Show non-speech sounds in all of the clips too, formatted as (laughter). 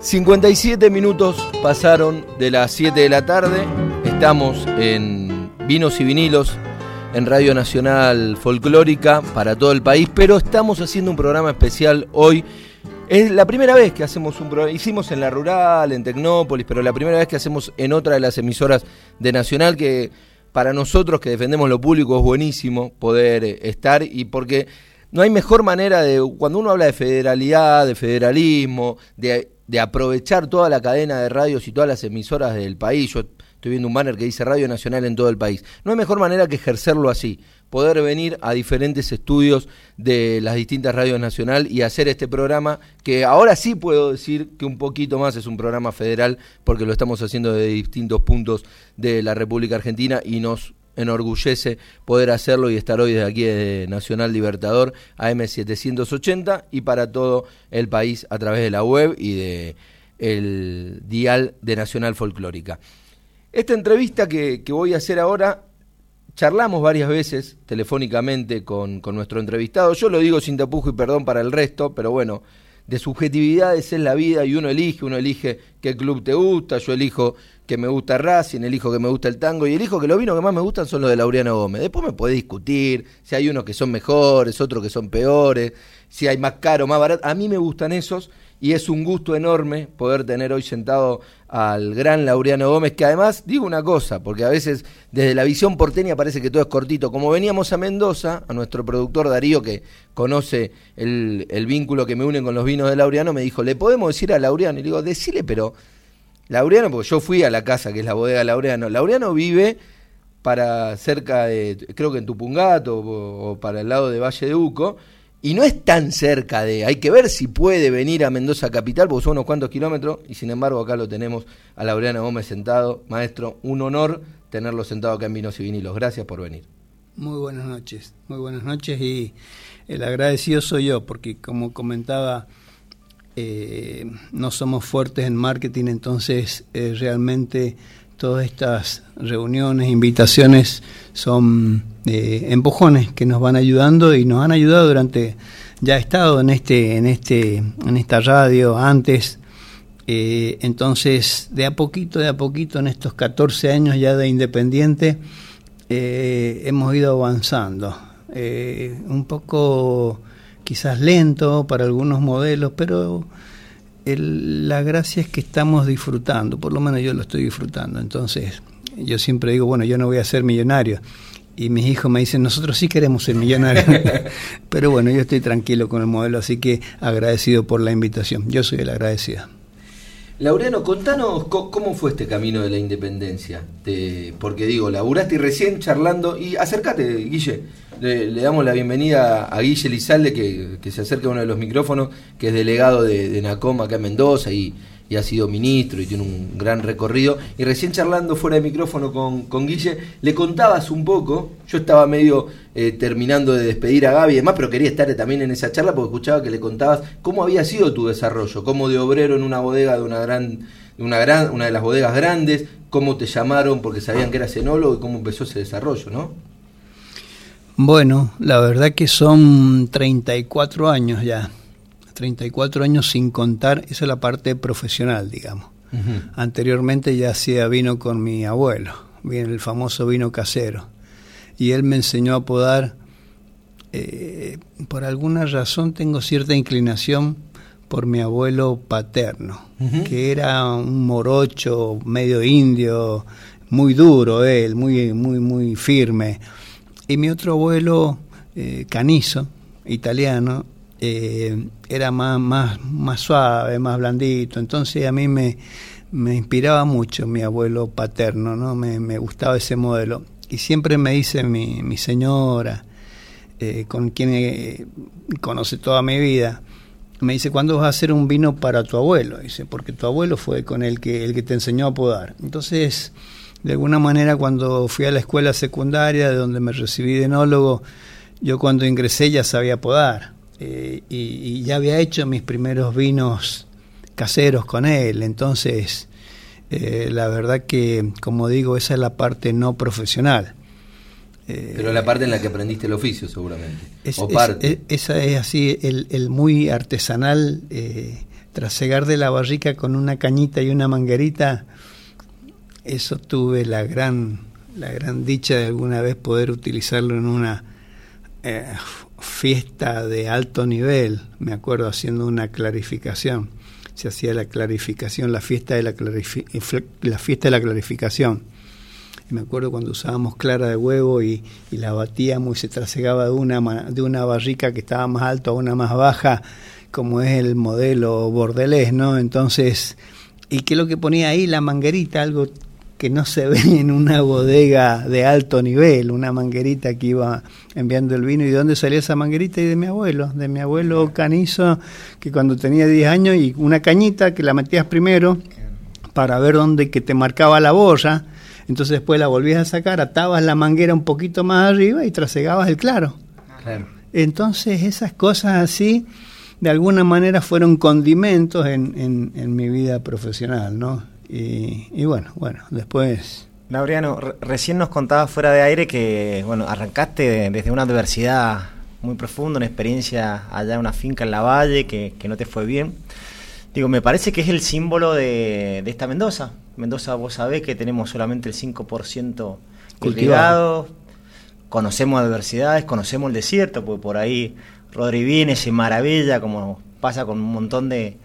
57 minutos pasaron de las 7 de la tarde. Estamos en Vinos y Vinilos, en Radio Nacional Folclórica para todo el país, pero estamos haciendo un programa especial hoy. Es la primera vez que hacemos un programa, hicimos en la rural, en Tecnópolis, pero la primera vez que hacemos en otra de las emisoras de Nacional que para nosotros que defendemos lo público es buenísimo poder eh, estar y porque no hay mejor manera de, cuando uno habla de federalidad, de federalismo, de de aprovechar toda la cadena de radios y todas las emisoras del país. Yo estoy viendo un banner que dice Radio Nacional en todo el país. No hay mejor manera que ejercerlo así, poder venir a diferentes estudios de las distintas radios nacional y hacer este programa que ahora sí puedo decir que un poquito más es un programa federal porque lo estamos haciendo de distintos puntos de la República Argentina y nos enorgullece poder hacerlo y estar hoy desde aquí de Nacional Libertador AM780 y para todo el país a través de la web y de el dial de Nacional Folclórica. Esta entrevista que, voy a hacer ahora, charlamos varias veces telefónicamente con, con nuestro entrevistado. Yo lo digo sin tapujo y perdón para el resto, pero bueno, de subjetividades es la vida y uno elige, uno elige qué club te gusta, yo elijo que me gusta Racing, elijo que me gusta el tango y elijo que los vinos que más me gustan son los de Laureano Gómez. Después me puede discutir si hay unos que son mejores, otros que son peores, si hay más caro, más barato. A mí me gustan esos y es un gusto enorme poder tener hoy sentado al gran Laureano Gómez, que además, digo una cosa, porque a veces desde la visión porteña parece que todo es cortito. Como veníamos a Mendoza, a nuestro productor Darío, que conoce el, el vínculo que me une con los vinos de Laureano, me dijo, ¿le podemos decir a Laureano? Y le digo, decile, pero Laureano, porque yo fui a la casa que es la bodega Laureano. Laureano vive para cerca de, creo que en Tupungato o, para el lado de Valle de Uco, y no es tan cerca de, hay que ver si puede venir a Mendoza Capital, porque son unos cuantos kilómetros, y sin embargo acá lo tenemos a Laureano Gómez sentado. Maestro, un honor tenerlo sentado acá en Vinos y Vinilos. Gracias por venir. Muy buenas noches, muy buenas noches, y el agradecido soy yo, porque como comentaba eh, no somos fuertes en marketing, entonces eh, realmente todas estas reuniones, invitaciones son eh, empujones que nos van ayudando y nos han ayudado durante ya he estado en este en este en esta radio antes. Entonces de a poquito de a poquito en estos 14 años ya de independiente hemos ido avanzando. Un poco quizás lento para algunos modelos, pero la gracia es que estamos disfrutando, por lo menos yo lo estoy disfrutando. Entonces, yo siempre digo, bueno, yo no voy a ser millonario. Y mis hijos me dicen, nosotros sí queremos ser millonarios. (laughs) pero bueno, yo estoy tranquilo con el modelo, así que agradecido por la invitación. Yo soy el agradecido. Laureano, contanos cómo fue este camino de la independencia. porque digo, laburaste y recién charlando, y acércate, Guille, le, damos la bienvenida a Guille Lizalde, que, se acerca a uno de los micrófonos, que es delegado de, de acá en Mendoza y, ha sido ministro y tiene un gran recorrido. Y recién charlando fuera de micrófono con, con Guille, le contabas un poco, yo estaba medio eh, terminando de despedir a Gaby y demás, pero quería estar también en esa charla porque escuchaba que le contabas cómo había sido tu desarrollo, cómo de obrero en una bodega de una gran, una gran, una de las bodegas grandes, cómo te llamaron porque sabían que eras enólogo y cómo empezó ese desarrollo, ¿no? Bueno, la verdad que son 34 años ya. 34 años sin contar, esa es la parte profesional, digamos. Anteriormente ya hacía vino con mi abuelo, bien el famoso vino casero. Y él me enseñó a podar. Eh, por alguna razón tengo cierta inclinación por mi abuelo paterno, que era un morocho medio indio, muy duro él, muy, muy, muy firme y mi otro abuelo, eh, Canizo, italiano, eh, era más, más, más suave, más blandito. Entonces a mí me, me inspiraba mucho mi abuelo paterno, ¿no? Me, gustaba ese modelo. Y siempre me dice mi, mi señora, eh, con quien conoce toda mi vida, me dice, ¿cuándo vas a hacer un vino para tu abuelo? Dice, porque tu abuelo fue con el que, el que te enseñó a podar. Entonces de alguna manera cuando fui a la escuela secundaria, de donde me recibí de enólogo, yo cuando ingresé ya sabía podar eh, y, ya había hecho mis primeros vinos caseros con él. Entonces, eh, la verdad que, como digo, esa es la parte no profesional. Eh, Pero la parte en la que aprendiste el oficio, seguramente. o parte. esa es así, el, el muy artesanal trasegar de la barrica con una cañita y una manguerita, eso tuve la gran, la gran dicha de alguna vez poder utilizarlo en una eh, fiesta de alto nivel, me acuerdo haciendo una clarificación, se hacía la clarificación, la fiesta de la, la fiesta de la clarificación. Y me acuerdo cuando usábamos clara de huevo y, la batíamos y se trasegaba de una, de una barrica que estaba más alta a una más baja, como es el modelo bordelés, ¿no? Entonces, ¿y qué es lo que ponía ahí? La manguerita, algo que no se ve en una bodega de alto nivel, una manguerita que iba enviando el vino. ¿Y de dónde salía esa manguerita? Y de mi abuelo, de mi abuelo Canizo, que cuando tenía 10 años, y una cañita que la metías primero para ver dónde que te marcaba la boya, entonces después la volvías a sacar, atabas la manguera un poquito más arriba y trasegabas el claro. Entonces esas cosas así, de alguna manera fueron condimentos en, en, en mi vida profesional, ¿no? Y, bueno, bueno, después... Laureano, recién nos contabas fuera de aire que, bueno, arrancaste desde una adversidad muy profunda, una experiencia allá en una finca en la valle que, no te fue bien. Digo, me parece que es el símbolo de, esta Mendoza. Mendoza, vos sabés que tenemos solamente el 5% cultivado, conocemos adversidades, conocemos el desierto, porque por ahí Rodri viene, se maravilla, como pasa con un montón de,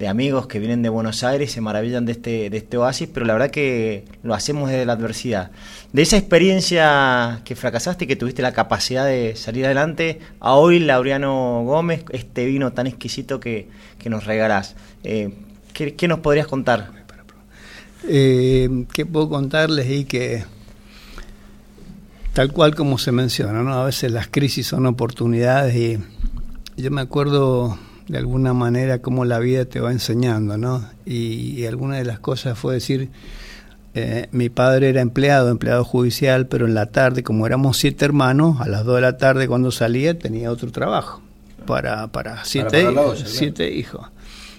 de amigos que vienen de Buenos Aires se maravillan de este, de este oasis, pero la verdad que lo hacemos desde la adversidad. De esa experiencia que fracasaste y que tuviste la capacidad de salir adelante, a hoy Laureano Gómez, este vino tan exquisito que, nos regalás. Eh, ¿qué, nos podrías contar? Eh, ¿Qué puedo contarles? Y que tal cual como se menciona, ¿no? a veces las crisis son oportunidades y yo me acuerdo de alguna manera cómo la vida te va enseñando, ¿no? Y, alguna de las cosas fue decir, eh, mi padre era empleado, empleado judicial, pero en la tarde, como éramos siete hermanos, a las dos de la tarde cuando salía tenía otro trabajo para, para siete, siete hijos.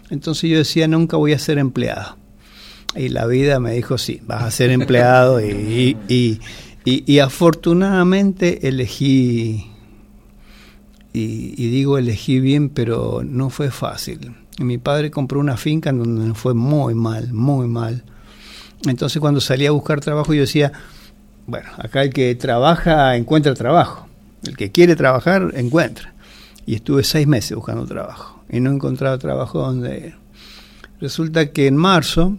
Entonces yo decía, nunca voy a ser empleado. Y la vida me dijo, sí, vas a ser empleado y, y, y afortunadamente elegí y, digo elegí bien, pero no fue fácil. Mi padre compró una finca en donde fue muy mal, muy mal. Entonces cuando salía a buscar trabajo yo decía, bueno, acá el que trabaja encuentra trabajo, el que quiere trabajar encuentra. Y estuve seis meses buscando trabajo y no encontraba trabajo donde Resulta que en marzo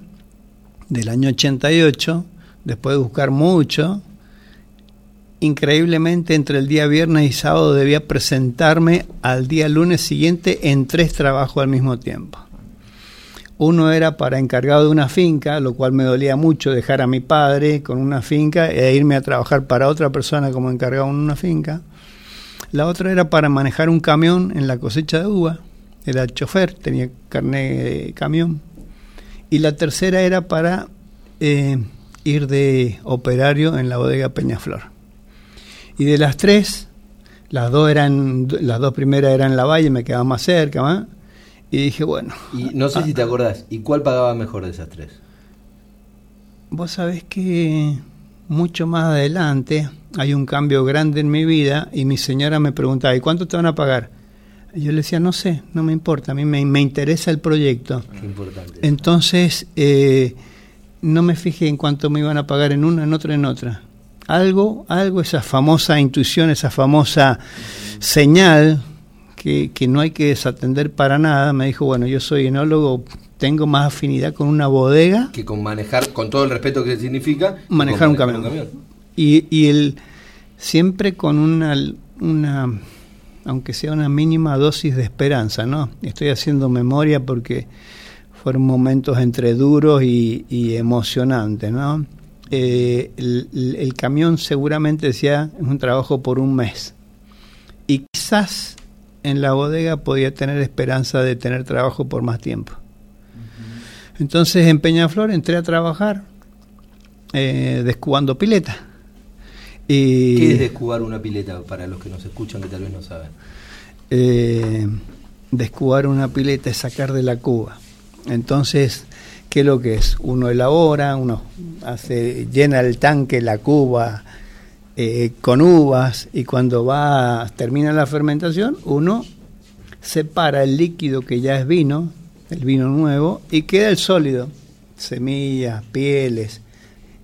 del año 88, después de buscar mucho, increíblemente entre el día viernes y sábado debía presentarme al día lunes siguiente en tres trabajos al mismo tiempo. Uno era para encargado de una finca, lo cual me dolía mucho dejar a mi padre con una finca e irme a trabajar para otra persona como encargado en una finca. La otra era para manejar un camión en la cosecha de uva. Era chofer, tenía carnet de camión. Y la tercera era para eh, ir de operario en la bodega Peñaflor. Y de las tres, las dos eran, las dos primeras eran La Valle, me quedaba más cerca, Y dije, bueno. Y no sé si te acordás, ¿y cuál pagaba mejor de esas tres? Vos sabés que mucho más adelante hay un cambio grande en mi vida y mi señora me preguntaba, ¿y cuánto te van a pagar? yo le decía, no sé, no me importa, a mí me, interesa el proyecto. Qué importante. Entonces, eh, no me fijé en cuánto me iban a pagar en una, en otra, en otra algo, algo, esa famosa intuición, esa famosa señal que, no hay que desatender para nada, me dijo, bueno, yo soy enólogo, tengo más afinidad con una bodega. Que con manejar, con todo el respeto que significa. Manejar, un, camión. Y, y el, siempre con una, una, aunque sea una mínima dosis de esperanza, ¿no? Estoy haciendo memoria porque fueron momentos entre duros y, y emocionantes, ¿no? Eh, el, camión seguramente decía es un trabajo por un mes. Y quizás en la bodega podía tener esperanza de tener trabajo por más tiempo. Entonces en Peñaflor entré a trabajar eh, descubando pileta. Y, ¿Qué es descubar una pileta para los que nos escuchan que tal vez no saben? Eh, descubar una pileta es sacar de la cuba. Entonces ¿Qué es lo que es? Uno elabora, uno hace, llena el tanque, la cuba, eh, con uvas y cuando va termina la fermentación, uno separa el líquido que ya es vino, el vino nuevo, y queda el sólido, semillas, pieles,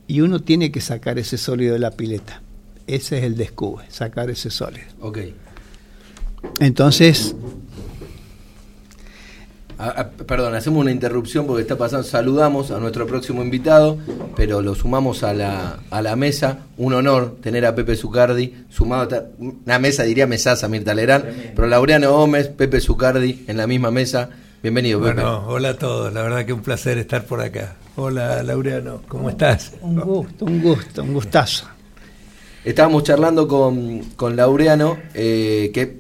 y uno tiene que sacar ese sólido de la pileta. Ese es el descubre, sacar ese sólido. Ok. Entonces, perdón, hacemos una interrupción porque está pasando. Saludamos a nuestro próximo invitado, pero lo sumamos a la, a la mesa. Un honor tener a Pepe Zucardi sumado a una mesa, diría mesaza Mirta Lerán, pero Laureano Gómez, Pepe Zucardi en la misma mesa. Bienvenido, Pepe. Bueno, hola a todos. La verdad que un placer estar por acá. Hola, Laureano. ¿Cómo estás? Un gusto, un gusto, un gustazo. Estábamos charlando con, con Laureano, eh, que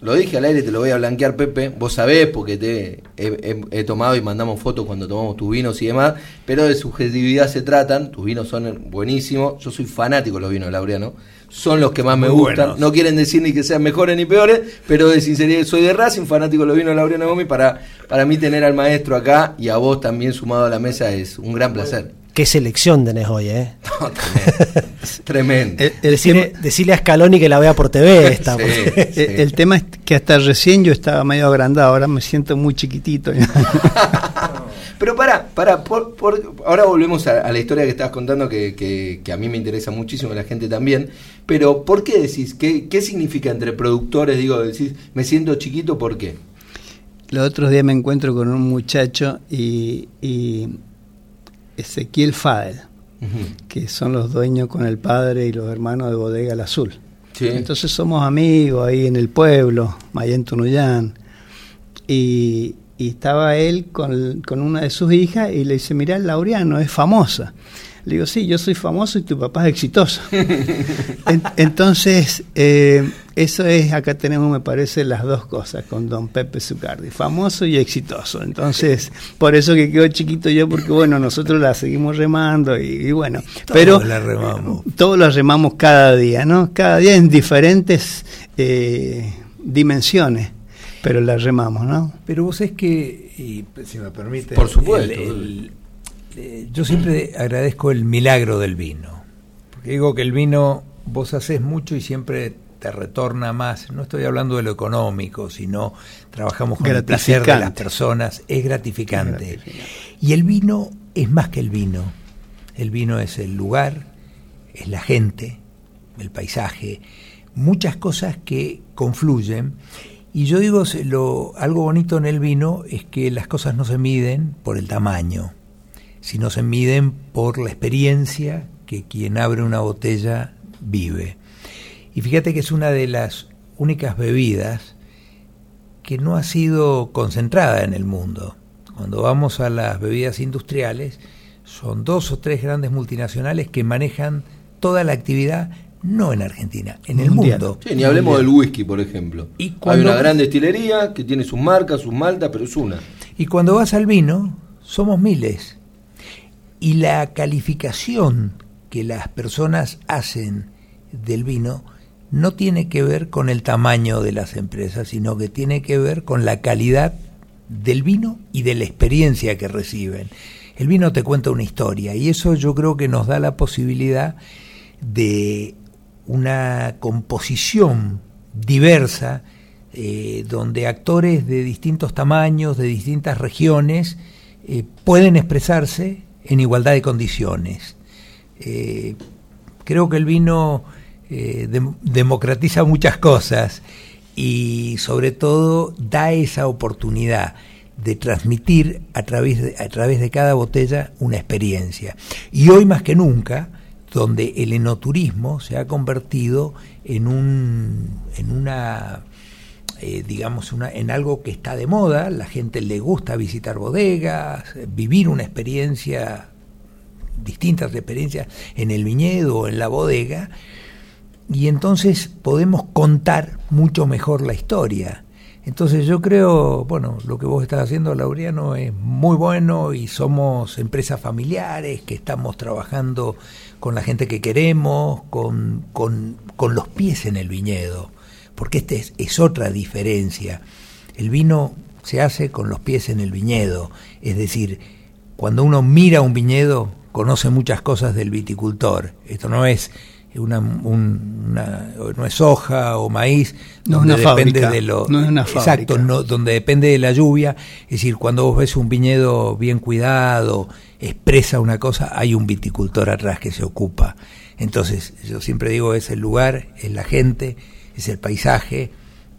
lo dije al aire, te lo voy a blanquear, Pepe. Vos sabés, porque te he, tomado y mandamos fotos cuando tomamos tus vinos y demás, pero de subjetividad se tratan. Tus vinos son buenísimos. Yo soy fanático de los vinos de Laureano. Son los que más me gustan. No quieren decir ni que sean mejores ni peores, pero de sinceridad soy de Racing, fanático de los vinos de Laureano Gómez. Para, para mí, tener al maestro acá y a vos también sumado a la mesa es un gran placer. Qué selección tenés hoy, ¿eh? (laughs) tremendo. decirle, a Scaloni que la vea por TV esta. (laughs) El, tema es que hasta recién yo estaba medio agrandado, ahora me siento muy chiquitito. (laughs) Pero para, para, por, ahora volvemos a, la historia que estabas contando que, a mí me interesa muchísimo, a la gente también. Pero ¿por qué decís? ¿Qué, qué significa entre productores? Digo, decís, me siento chiquito, ¿por qué? Los otros días me encuentro con un muchacho y Ezequiel Fadel, que son los dueños con el padre y los hermanos de Bodega El Azul. Entonces somos amigos ahí en el pueblo, Mayen Tunuyán. Y, y estaba él con, con, una de sus hijas y le dice, mira, Laureano es famosa. Le digo, sí, yo soy famoso y tu papá es exitoso. (laughs) entonces, eh, eso es, acá tenemos, me parece, las dos cosas con don Pepe Zucardi, famoso y exitoso. Entonces, por eso que quedó chiquito yo, porque bueno, nosotros la seguimos remando y, bueno, pero la remamos. todos la remamos cada día, ¿no? Cada día en diferentes eh, dimensiones pero la remamos, ¿no? Pero vos es que, y si me permite, por supuesto, eh, yo siempre agradezco el milagro del vino. Porque digo que el vino vos haces mucho y siempre te retorna más. No estoy hablando de lo económico, sino trabajamos con el placer de las personas. Es gratificante. Y el vino es más que el vino. El vino es el lugar, es la gente, el paisaje, muchas cosas que confluyen. Y yo digo, lo, algo bonito en el vino es que las cosas no se miden por el tamaño si no se miden por la experiencia que quien abre una botella vive. Y fíjate que es una de las únicas bebidas que no ha sido concentrada en el mundo. Cuando vamos a las bebidas industriales, son dos o tres grandes multinacionales que manejan toda la actividad no en Argentina, en el mundo. ni hablemos del whisky, por ejemplo. ¿Y Hay una gran destilería que tiene sus marcas, sus maltas, pero es una. Y cuando vas al vino, somos miles y la calificación que las personas hacen del vino no tiene que ver con el tamaño de las empresas, sino que tiene que ver con la calidad del vino y de la experiencia que reciben. El vino te cuenta una historia y eso yo creo que nos da la posibilidad de una composición diversa eh, donde actores de distintos tamaños, de distintas regiones, eh, pueden expresarse en igualdad de condiciones. Eh, creo que el vino eh, democratiza muchas cosas y sobre todo da esa oportunidad de transmitir a través de, a través de cada botella una experiencia. Y hoy más que nunca, donde el enoturismo se ha convertido en, un, en una eh, digamos, una, en algo que está de moda, la gente le gusta visitar bodegas, vivir una experiencia, distintas experiencias en el viñedo o en la bodega, y entonces podemos contar mucho mejor la historia. Entonces yo creo, bueno, lo que vos estás haciendo, Laureano, es muy bueno y somos empresas familiares que estamos trabajando con la gente que queremos, con, con, con los pies en el viñedo porque esta es, otra diferencia. El vino se hace con los pies en el viñedo, es decir, cuando uno mira un viñedo conoce muchas cosas del viticultor. Esto no es una, un- una- no es soja o maíz, No es una depende fábrica, de lo no es una exacto, no- donde depende de la lluvia, es decir, cuando vos ves un viñedo bien cuidado, expresa una cosa, hay un viticultor atrás que se ocupa. Entonces, yo siempre digo, es el lugar, es la gente, es el paisaje,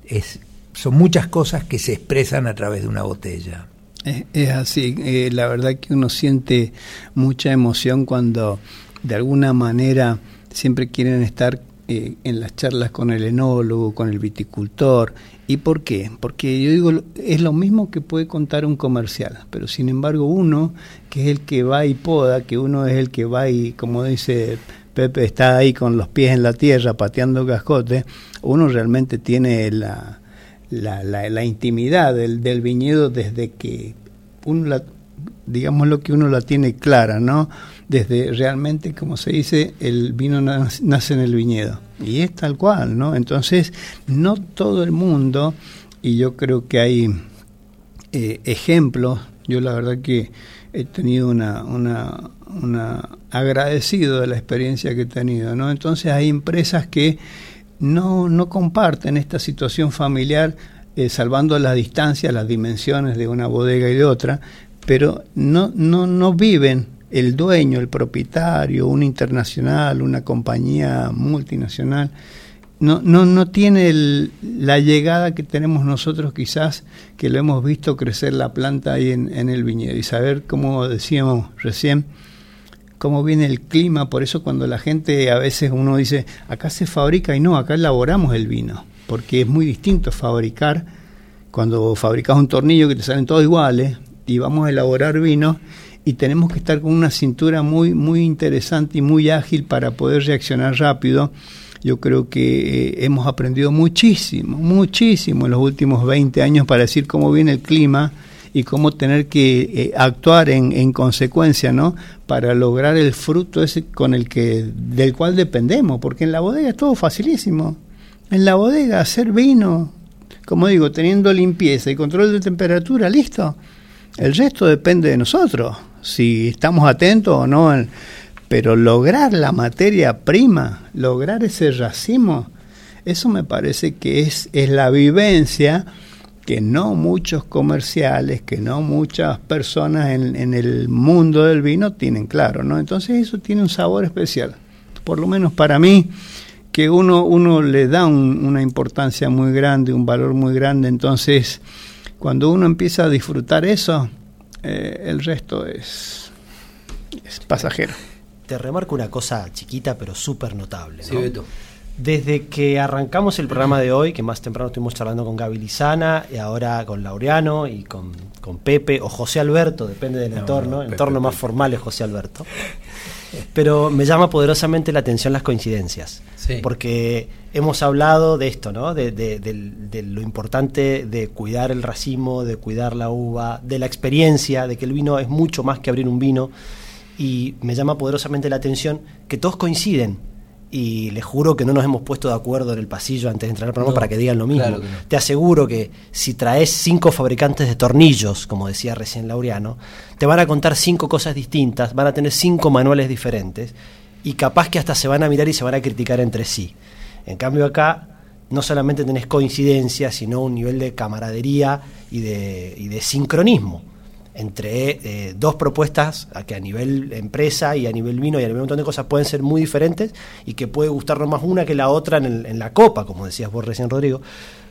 es son muchas cosas que se expresan a través de una botella. Es, es así, eh, la verdad que uno siente mucha emoción cuando de alguna manera siempre quieren estar eh, en las charlas con el enólogo, con el viticultor. ¿Y por qué? Porque yo digo, es lo mismo que puede contar un comercial, pero sin embargo uno, que es el que va y poda, que uno es el que va y, como dice Pepe, está ahí con los pies en la tierra pateando cascote, uno realmente tiene la, la, la, la intimidad del, del viñedo desde que uno la, digamos lo que uno la tiene clara, ¿no? Desde realmente, como se dice, el vino nace, en el viñedo. Y es tal cual, ¿no? Entonces, no todo el mundo, y yo creo que hay eh, ejemplos, yo la verdad que he tenido una, una, una agradecido de la experiencia que he tenido, ¿no? Entonces hay empresas que no, no comparten esta situación familiar, eh, salvando las distancias, las dimensiones de una bodega y de otra, pero no, no, no viven el dueño, el propietario, una internacional, una compañía multinacional, no, no, no tiene el, la llegada que tenemos nosotros quizás, que lo hemos visto crecer la planta ahí en, en el viñedo. Y saber, como decíamos recién, cómo viene el clima, por eso cuando la gente a veces uno dice, acá se fabrica y no, acá elaboramos el vino, porque es muy distinto fabricar, cuando fabricas un tornillo que te salen todos iguales y vamos a elaborar vino y tenemos que estar con una cintura muy, muy interesante y muy ágil para poder reaccionar rápido. Yo creo que eh, hemos aprendido muchísimo, muchísimo en los últimos 20 años para decir cómo viene el clima, y cómo tener que eh, actuar en, en, consecuencia, ¿no? Para lograr el fruto ese con el que del cual dependemos, porque en la bodega es todo facilísimo. En la bodega hacer vino, como digo, teniendo limpieza y control de temperatura, listo. El resto depende de nosotros, si estamos atentos o no. Pero lograr la materia prima, lograr ese racimo, eso me parece que es, es la vivencia que no muchos comerciales, que no muchas personas en, en, el mundo del vino tienen claro, ¿no? Entonces eso tiene un sabor especial. Por lo menos para mí, que uno, uno le da un, una importancia muy grande, un valor muy grande. Entonces, cuando uno empieza a disfrutar eso, eh, el resto es, es pasajero. Te remarco una cosa chiquita pero súper notable. ¿no? Sí, Beto. Desde que arrancamos el programa de hoy, que más temprano estuvimos charlando con Gaby Lizana, y ahora con Laureano y con, con Pepe, o José Alberto, depende del No, entorno, no, Pepe, entorno más formal es José Alberto. Pero me llama poderosamente la atención las coincidencias, Sí. porque hemos hablado de esto, ¿no? De, de- del- de lo importante de cuidar el racimo, de cuidar la uva, de la experiencia, de que el vino es mucho más que abrir un vino, y me llama poderosamente la atención que todos coinciden. Y les juro que no nos hemos puesto de acuerdo en el pasillo antes de entrar al programa No, para que digan lo mismo. claro que no. Te aseguro que si traes cinco fabricantes de tornillos, como decía recién Laureano, te van a contar cinco cosas distintas, van a tener cinco manuales diferentes y capaz que hasta se van a mirar y se van a criticar entre sí. En cambio acá no solamente tenés coincidencia, sino un nivel de camaradería y de, y de sincronismo entre eh, dos propuestas a que a nivel empresa y a nivel vino y a nivel un montón de cosas pueden ser muy diferentes y que puede gustarnos más una que la otra en, el- en la copa, como decías vos recién, Rodrigo.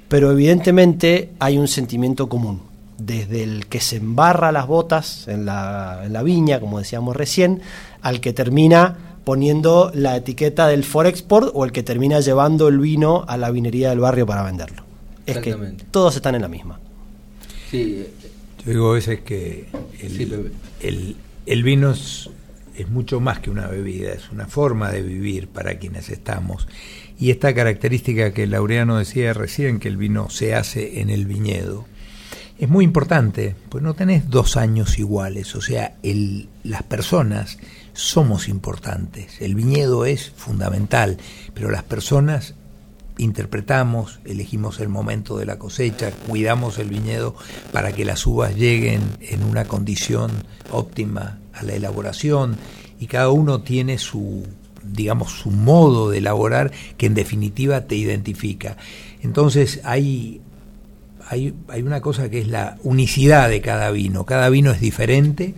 Pero evidentemente hay un sentimiento común, desde el que se embarra las botas en la, en la viña, como decíamos recién, al que termina poniendo la etiqueta del Forexport o el que termina llevando el vino a la vinería del barrio para venderlo. Es que todos están en la misma. Sí, Yo digo a veces que el, Sí, Pepe. el- el vino es, es mucho más que una bebida, es una forma de vivir para quienes estamos. Y esta característica que Laureano decía recién, que el vino se hace en el viñedo, es muy importante, pues no tenés dos años iguales, o sea, el, las personas somos importantes, el viñedo es fundamental, pero las personas interpretamos, elegimos el momento de la cosecha, cuidamos el viñedo para que las uvas lleguen en una condición óptima a la elaboración y cada uno tiene su digamos, su modo de elaborar que en definitiva te identifica. Entonces hay, hay, hay una cosa que es la unicidad de cada vino. Cada vino es diferente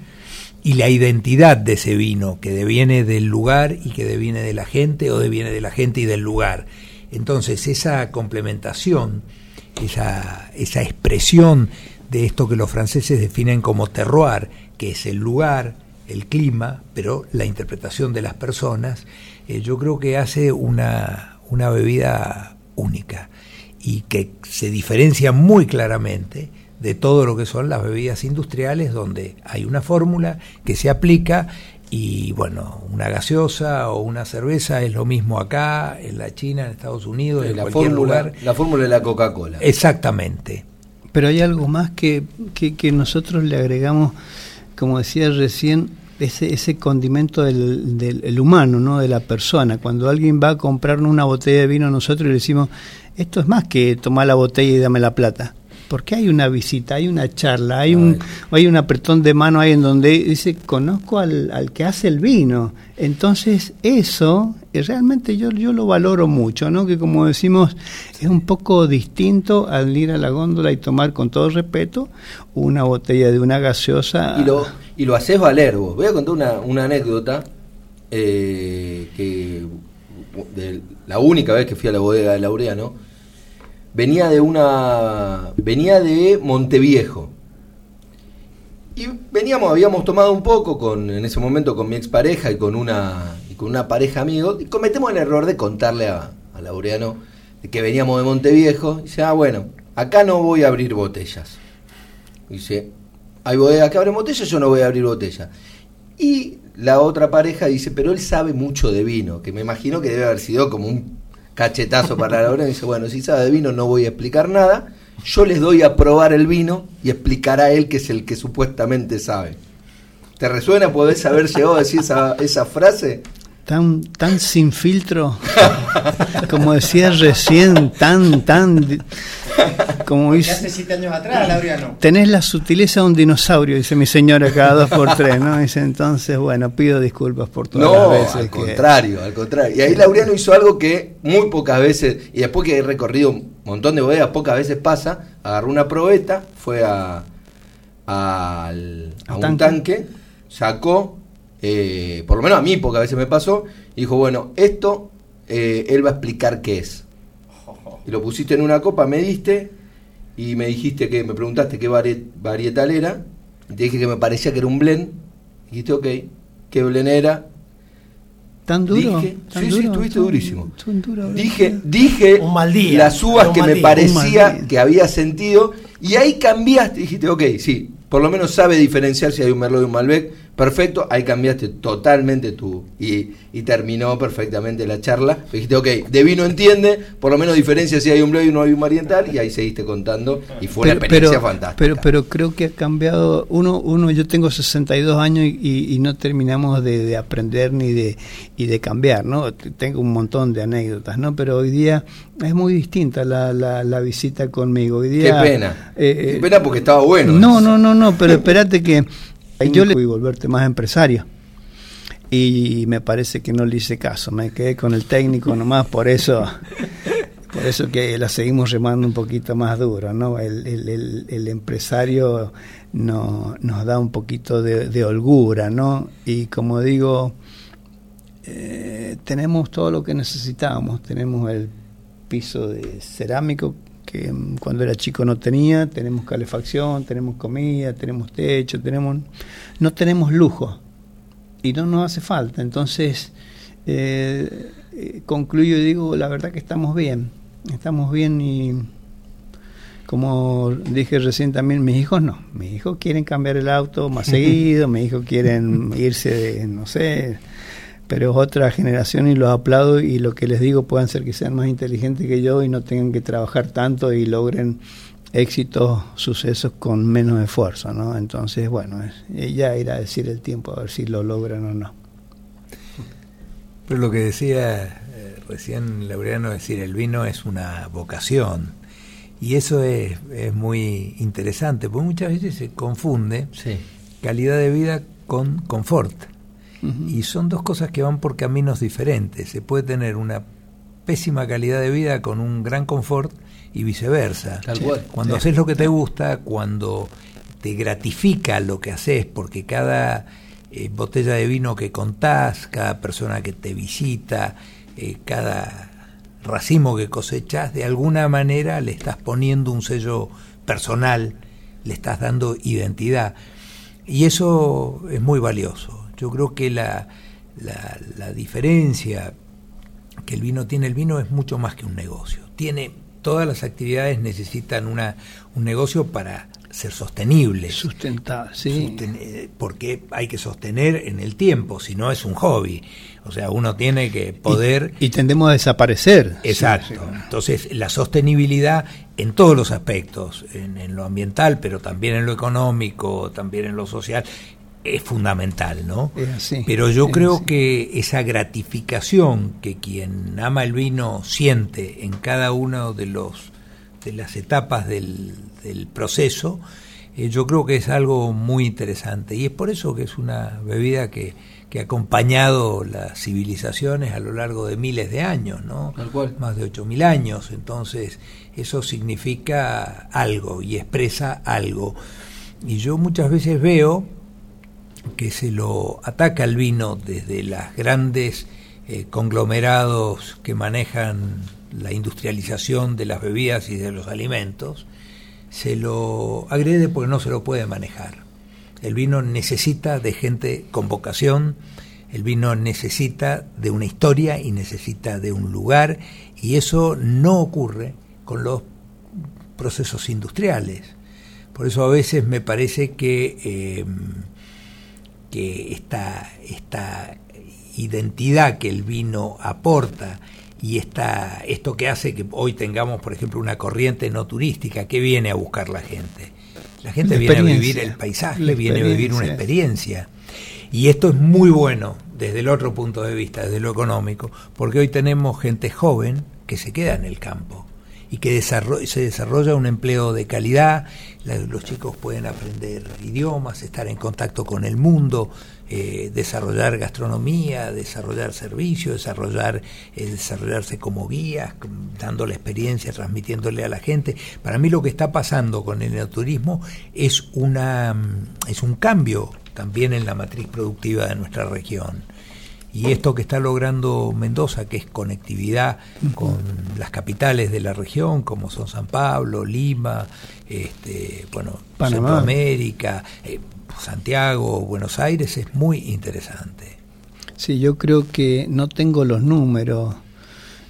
y la identidad de ese vino, que deviene del lugar y que deviene de la gente o deviene de la gente y del lugar. Entonces esa complementación, esa, esa expresión de esto que los franceses definen como terroir, que es el lugar, el clima, pero la interpretación de las personas, eh, yo creo que hace una, una bebida única y que se diferencia muy claramente de todo lo que son las bebidas industriales, donde hay una fórmula que se aplica y bueno, una gaseosa o una cerveza es lo mismo acá, en la China, en Estados Unidos, en la cualquier fórmula, lugar. La fórmula de la Coca-Cola. Exactamente. Pero hay algo más que, que, que nosotros le agregamos, como decía recién, ese, ese condimento del, del el humano, ¿no? de la persona. Cuando alguien va a comprarnos una botella de vino, nosotros le decimos, esto es más que tomar la botella y dame la plata. Porque hay una visita, hay una charla, hay un, hay un apretón de mano ahí en donde dice, conozco al, al que hace el vino. Entonces, eso eh, realmente yo, yo lo valoro mucho, ¿no? Que como decimos, es un poco distinto al ir a la góndola y tomar con todo respeto una botella de una gaseosa. Y lo, y lo haces valer vos. Voy a contar una, una anécdota eh, que de la única vez que fui a la bodega de Laureano, venía de una venía de Monteviejo. Y veníamos, habíamos tomado un poco con en ese momento con mi expareja y con una y con una pareja amigo y cometemos el error de contarle a, a Laureano que veníamos de Monteviejo y dice, "Ah, bueno, acá no voy a abrir botellas." Dice, "Hay bodegas que abren botellas, yo no voy a abrir botellas." Y la otra pareja dice, "Pero él sabe mucho de vino", que me imagino que debe haber sido como un cachetazo para Laureano y dice, bueno, si sabe de vino no voy a explicar nada, yo les doy a probar el vino y explicará él que es el que supuestamente sabe. ¿Te resuena? ¿Podés haber llegado a decir esa, esa frase? Tan, tan sin filtro, como decía recién, tan, tan, como dice... Hace siete años atrás, Laureano. Tenés la sutileza de un dinosaurio, dice mi señora cada dos por tres, ¿no? Dice, entonces, bueno, pido disculpas por todas No, las veces al que... contrario, al contrario. Y ahí Laureano hizo algo que muy pocas veces, y después que he recorrido un montón de bodegas, pocas veces pasa, agarró una probeta, fue a, al- a un tanque. tanque, sacó, eh, por lo menos a mí pocas veces me pasó, y dijo, bueno, esto eh, él va a explicar qué es. (laughs) Y lo pusiste en una copa, me diste, y me dijiste que, me preguntaste qué vari- varietal era, y te dije que me parecía que era un blend, y dijiste, ok, ¿qué blend era? ¿Tan duro? Dije- ¿Tan sí, sí, estuviste ¿Tan- durísimo. tan duro? Dije, dije Un mal día, las uvas que mal me día, parecía que había sentido y ahí cambiaste, dijiste, ok, sí, por lo menos sabe diferenciar si hay un Merlot y un Malbec, perfecto, ahí cambiaste totalmente tu y, y terminó perfectamente la charla, dijiste, ok, de vino entiende, por lo menos diferencia si hay un Bleu y no hay un Mariental y ahí seguiste contando y fue una experiencia fantástica. Pero, pero creo que ha cambiado. Uno, uno yo tengo 62 años y, y- y no terminamos de, de aprender ni de, y de cambiar, ¿no? Tengo un montón de anécdotas, ¿no? Pero hoy día es muy distinta la, la, la visita conmigo. Hoy Qué día, pena, eh, qué pena porque estaba bueno. No, no, no, no, pero (laughs) espérate que yo le a volverte más empresario. Y me parece que no le hice caso, me quedé con el técnico nomás, por eso (laughs) por eso que la seguimos remando un poquito más duro, ¿no? El, el- el- el empresario no, nos da un poquito de, de holgura, ¿no? Y como digo, eh, tenemos todo lo que necesitábamos, tenemos el piso de cerámico que mm, cuando era chico no tenía, tenemos calefacción, tenemos comida, tenemos techo, tenemos no tenemos lujo. Y no nos hace falta. Entonces, eh, eh, concluyo y digo, la verdad que estamos bien, estamos bien y como dije recién también, mis hijos no, mis hijos quieren cambiar el auto más (laughs) seguido, mis hijos quieren irse de, no sé, pero es otra generación y los aplaudo y lo que les digo puedan ser que sean más inteligentes que yo y no tengan que trabajar tanto y logren éxitos, sucesos con menos esfuerzo, ¿no? Entonces, bueno, es- ya irá a decir el tiempo a ver si lo logran o no. Pero lo que decía eh, recién Laureano, es decir, el vino es una vocación. Y eso es, es muy interesante, porque muchas veces se confunde Sí. calidad de vida con confort. Y son dos cosas que van por caminos diferentes. Se puede tener una pésima calidad de vida con un gran confort y viceversa. Tal cual. Cuando haces lo que te gusta, cuando te gratifica lo que haces, porque cada eh, botella de vino que contás, cada persona que te visita, eh, cada racimo que cosechas, de alguna manera le estás poniendo un sello personal, le estás dando identidad. Y eso es muy valioso. Yo creo que la, la, la diferencia que el vino tiene, el vino es mucho más que un negocio. Tiene todas las actividades necesitan una, un negocio para ser sostenible. Sustentar, sí. Porque hay que sostener en el tiempo, si no es un hobby. O sea, uno tiene que poder... Y, y tendemos a desaparecer. Exacto. Sí, sí. Entonces, la sostenibilidad en todos los aspectos, en, en lo ambiental, pero también en lo económico, también en lo social, es fundamental, ¿no? Es así, Pero yo es creo así. que esa gratificación que quien ama el vino siente en cada uno de los de las etapas del, del proceso, eh, yo creo que es algo muy interesante y es por eso que es una bebida que, que ha acompañado las civilizaciones a lo largo de miles de años, ¿no? Tal cual. Más de 8.000 años, entonces eso significa algo y expresa algo. Y yo muchas veces veo que se lo ataca al vino desde las grandes eh, conglomerados que manejan la industrialización de las bebidas y de los alimentos, se lo agrede porque no se lo puede manejar. El vino necesita de gente con vocación, el vino necesita de una historia y necesita de un lugar, y eso no ocurre con los procesos industriales. Por eso a veces me parece que, eh, que esta, esta identidad que el vino aporta y esta, esto que hace que hoy tengamos, por ejemplo, una corriente no turística, que viene a buscar la gente? La gente La viene a vivir el paisaje, viene a vivir una experiencia. Y esto es muy bueno desde el otro punto de vista, desde lo económico, porque hoy tenemos gente joven que se queda en el campo y que desarro- se desarrolla un empleo de calidad, la- los chicos pueden aprender idiomas, estar en contacto con el mundo, eh, desarrollar gastronomía, desarrollar servicios, desarrollar, eh, desarrollarse como guías, la experiencia, transmitiéndole a la gente. Para mí lo que está pasando con el enoturismo es, una, es un cambio también en la matriz productiva de nuestra región. Y esto que está logrando Mendoza, que es conectividad con las capitales de la región, como son San Pablo, Lima, este, bueno, Panamá. Centroamérica, eh, Santiago, Buenos Aires, es muy interesante. Sí, yo creo que no tengo los números,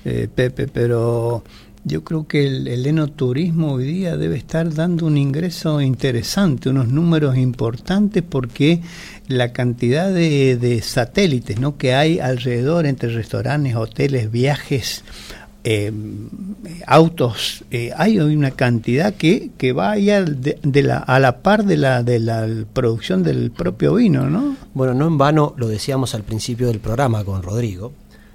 eh, Pepe, pero yo creo que el, el enoturismo hoy día debe estar dando un ingreso interesante, unos números importantes, porque la cantidad de, de satélites ¿no? que hay alrededor entre restaurantes, hoteles, viajes, eh, autos, eh, hay una cantidad que, que va de, de la, a la par de la, de la producción del propio vino, ¿no? Bueno, no en vano, lo decíamos al principio del programa con Rodrigo,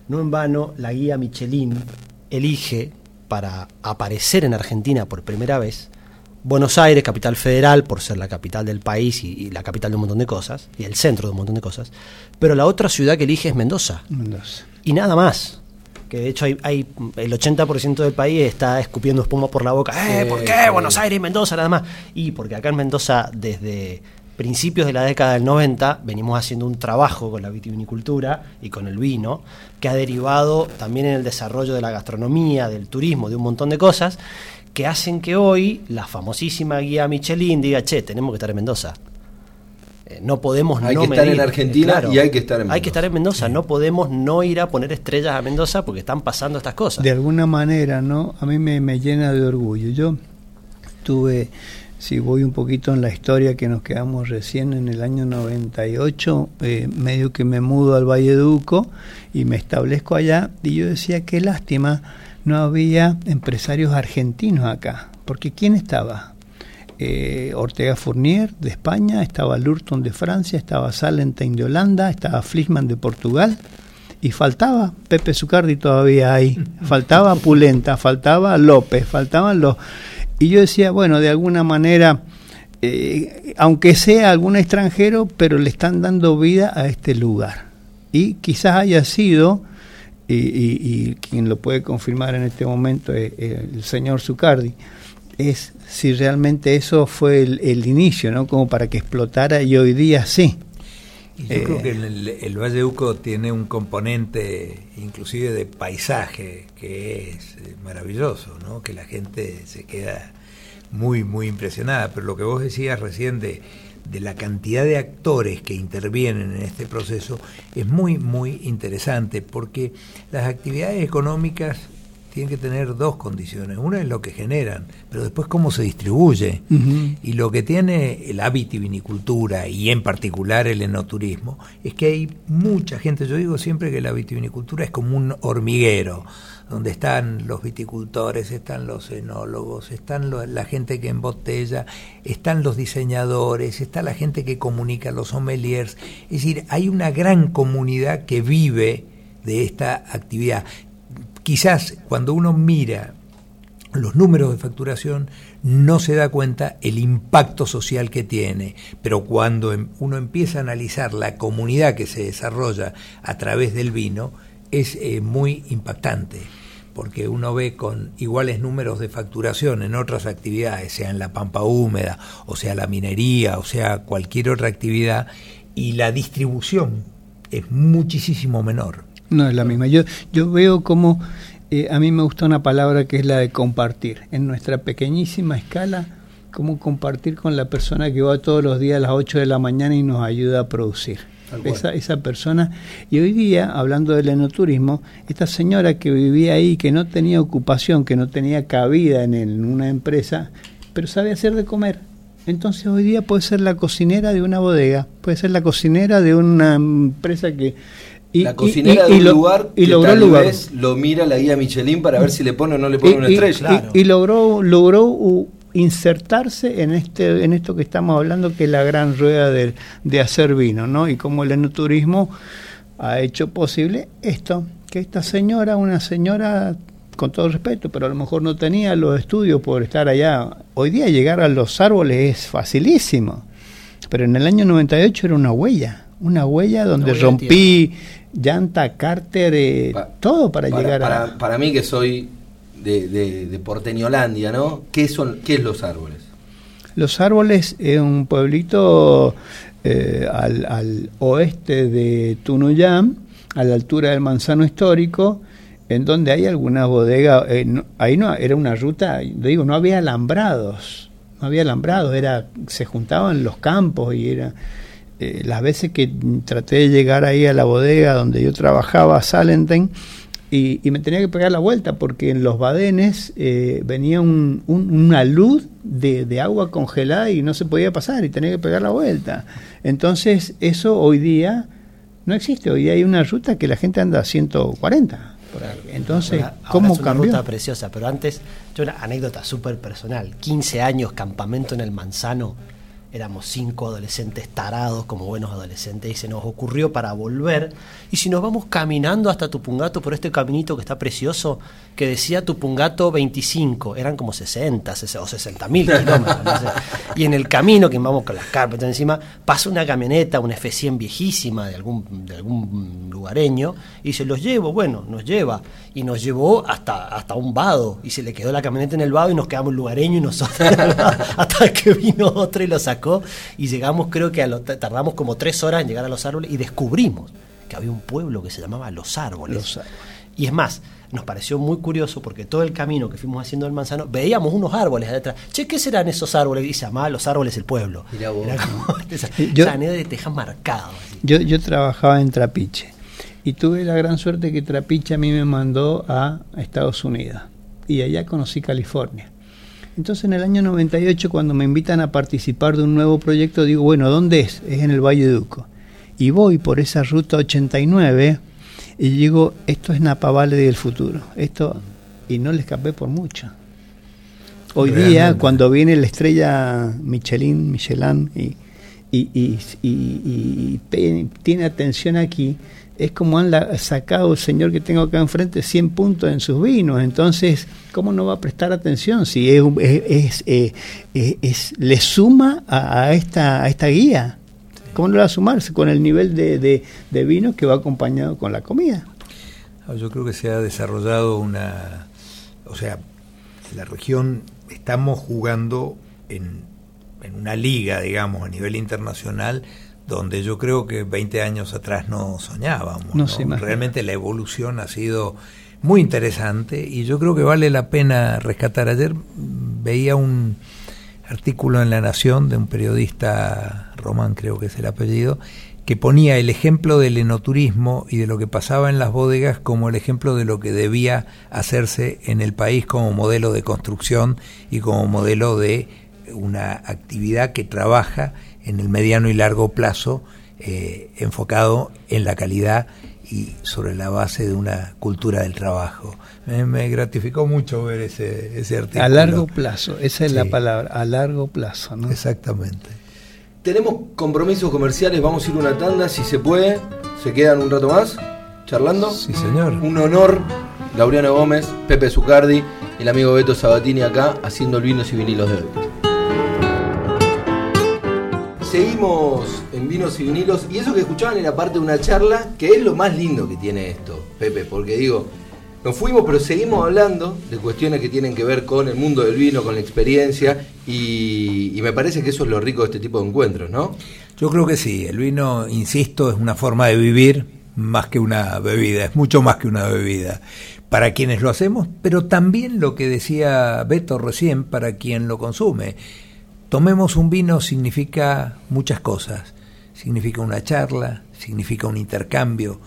no en vano la guía Michelin elige para aparecer en Argentina por primera vez Buenos Aires, capital federal, por ser la capital del país y, y la capital de un montón de cosas, y el centro de un montón de cosas, pero la otra ciudad que elige es Mendoza, Mendoza. y nada más. Que de hecho hay, hay el 80% del país está escupiendo espuma por la boca. ¡Eh, ¿por qué? Buenos Aires y Mendoza nada más. Y porque acá en Mendoza, desde principios de la década del 90, venimos haciendo un trabajo con la vitivinicultura y con el vino, que ha derivado también en el desarrollo de la gastronomía, del turismo, de un montón de cosas, que hacen que hoy la famosísima guía Michelin diga, che, tenemos que estar en Mendoza. Eh, no podemos Hay no que estar en. Argentina y hay que estar en Hay Mendoza. que estar en Mendoza, no podemos no ir a poner estrellas a Mendoza porque están pasando estas cosas. De alguna manera, ¿no? A mí me, me llena de orgullo. Yo tuve, si voy un poquito en la historia que nos quedamos recién en el año 98, eh, medio que me mudo al Valleduco y me establezco allá y yo decía, qué lástima, no había empresarios argentinos acá, porque ¿quién estaba? Eh, Ortega Fournier de España, estaba Lurton de Francia, estaba Salentine de Holanda, estaba Flischmann de Portugal y faltaba Pepe Zucardi todavía ahí, (laughs) faltaba Pulenta, faltaba López, faltaban los... Y yo decía, bueno, de alguna manera eh, aunque sea algún extranjero, pero le están dando vida a este lugar. Y quizás haya sido, y, quien lo puede confirmar en este momento es el señor Zucardi, es si realmente eso fue el, inicio, ¿no? Como para que explotara y hoy día sí. yo creo que el, el, Valle Uco tiene un componente inclusive de paisaje que es eh, maravilloso, ¿no? Que la gente se queda muy, muy impresionada. Pero lo que vos decías recién de, de la cantidad de actores que intervienen en este proceso es muy, muy interesante porque las actividades económicas tienen que tener dos condiciones. Una es lo que generan, pero después cómo se distribuye. Y lo que tiene la vitivinicultura y en particular el enoturismo es que hay mucha gente. Yo digo siempre que la vitivinicultura es como un hormiguero donde están los viticultores, están los enólogos, están la gente que embotella, están los diseñadores, está la gente que comunica, los sommeliers. Es decir, hay una gran comunidad que vive de esta actividad quizás cuando uno mira los números de facturación no se da cuenta el impacto social que tiene, pero cuando em, uno empieza a analizar la comunidad que se desarrolla a través del vino, es eh, muy impactante, porque uno ve con iguales números de facturación en otras actividades, sea en la pampa húmeda, o sea la minería, o sea cualquier otra actividad, y la distribución es muchísimo menor. No es la misma. Yo, yo veo como eh, a mí me gusta una palabra que es la de compartir. En nuestra pequeñísima escala, cómo compartir con la persona que va todos los días a las 8 de la mañana y nos ayuda a producir. Esa, esa persona. Y hoy día, hablando del enoturismo, esta señora que vivía ahí, que no tenía ocupación, que no tenía cabida en, en una empresa, pero sabe hacer de comer. Entonces hoy día puede ser la cocinera de una bodega, puede ser la cocinera de una empresa que la cocinera de un lugar y logró tal lugar. vez lo mira la guía Michelin para ver si le pone o no le pone una estrella. Y, logró, logró insertarse en este en esto que estamos hablando que es la gran rueda de, de hacer vino, ¿no? Y como el enoturismo ha hecho posible esto, que esta señora, una señora con todo respeto, pero a lo mejor no tenía los estudios por estar allá. Hoy día llegar a los árboles es facilísimo, pero en el año 98 era una huella, una huella donde rompí llanta, cárter, eh, todo para, llegar a... Para mí que soy de, de, Porteñolandia, ¿no? ¿Qué, son, ¿Qué es Los Árboles? Los Árboles es un pueblito eh, al, oeste de Tunuyán, a la altura del Manzano Histórico, en donde hay algunas bodegas, eh, ahí no, era una ruta, digo, no había alambrados, no había alambrados, era, se juntaban los campos y era eh, las veces que traté de llegar ahí a la bodega donde yo trabajaba, Salenten, y, me tenía que pegar la vuelta porque en los badenes eh, venía una luz de, agua congelada y no se podía pasar y tenía que pegar la vuelta. Entonces eso hoy día no existe, hoy día hay una ruta que la gente anda a 140. Entonces, ¿cómo es una ruta preciosa, pero antes, yo una anécdota súper personal. 15 años, campamento en el Manzano, éramos cinco adolescentes tarados como buenos adolescentes y se nos ocurrió para volver. Y si nos vamos caminando hasta Tupungato por este caminito que está precioso que decía Tupungato 25 eran como 60 o 60 mil kilómetros y en el camino que vamos con las carpetas encima pasa una camioneta una F100 viejísima de algún, de algún lugareño y se los llevo bueno nos lleva. Y nos llevó hasta, hasta un vado y se le quedó la camioneta en el vado y nos quedamos lugareño y nosotros (laughs) hasta que vino otro y lo sacó. Y llegamos creo que a tardamos como tres horas en llegar a los árboles y descubrimos que había un pueblo que se llamaba Los Árboles. Y es más, nos pareció muy curioso porque todo el camino que fuimos haciendo el manzano veíamos unos árboles detrás. Che, ¿qué serán esos árboles? Y se llamaba Los Árboles el Pueblo. Era como (laughs) esa, yo, te marcado. Yo, yo trabajaba en Trapiche y tuve la gran suerte que Trapiche a mí me mandó a Estados Unidos y allá conocí California. Entonces en el año 98 cuando me invitan a participar de un nuevo proyecto digo, bueno, ¿dónde es? Es en el Valle de Uco. Y voy por esa ruta 89 y digo, esto es Napa Valley del futuro. Esto y no le escapé por mucho. Hoy día cuando viene la estrella Michelin, Michelin y y, y, y, y tiene atención aquí, es como han sacado el señor que tengo acá enfrente 100 puntos en sus vinos. Entonces, ¿cómo no va a prestar atención si es, es, eh, es, le suma a, esta, a esta guía? ¿Cómo no va a sumarse con el nivel de, de, de vino que va acompañado con la comida? Ah, yo creo que se ha desarrollado una... O sea, la región estamos jugando en, en una liga, digamos, a nivel internacional donde yo creo que 20 años atrás no soñábamos. No Realmente la evolución ha sido muy interesante y yo creo que vale la pena rescatar. Ayer veía un artículo en La Nación de un periodista, Román creo que es el apellido, que ponía el ejemplo del enoturismo y de lo que pasaba en las bodegas como el ejemplo de lo que debía hacerse en el país como modelo de construcción y como modelo de una actividad que trabaja en el mediano y largo plazo eh, enfocado en la calidad y sobre la base de una cultura del trabajo. Me, gratificó mucho ver ese, ese, artículo. A largo plazo, esa es la palabra, a largo plazo. ¿no? Exactamente. Tenemos compromisos comerciales, vamos a ir una tanda, si se puede. ¿Se quedan un rato más charlando? Sí, señor. Un honor, Laureano Gómez, Pepe Zucardi, el amigo Beto Sabatini acá, haciendo el vinos y vinilos de hoy. Seguimos en Vinos y Vinilos y eso que escuchaban era parte de una charla que es lo más lindo que tiene esto, Pepe, porque digo, nos fuimos pero seguimos hablando de cuestiones que tienen que ver con el mundo del vino, con la experiencia y, me parece que eso es lo rico de este tipo de encuentros, ¿no? Yo creo que sí, el vino, insisto, es una forma de vivir más que una bebida, es mucho más que una bebida para quienes lo hacemos, pero también lo que decía Beto recién, para quien lo consume Tomemos un vino significa muchas cosas. Significa una charla, significa un intercambio.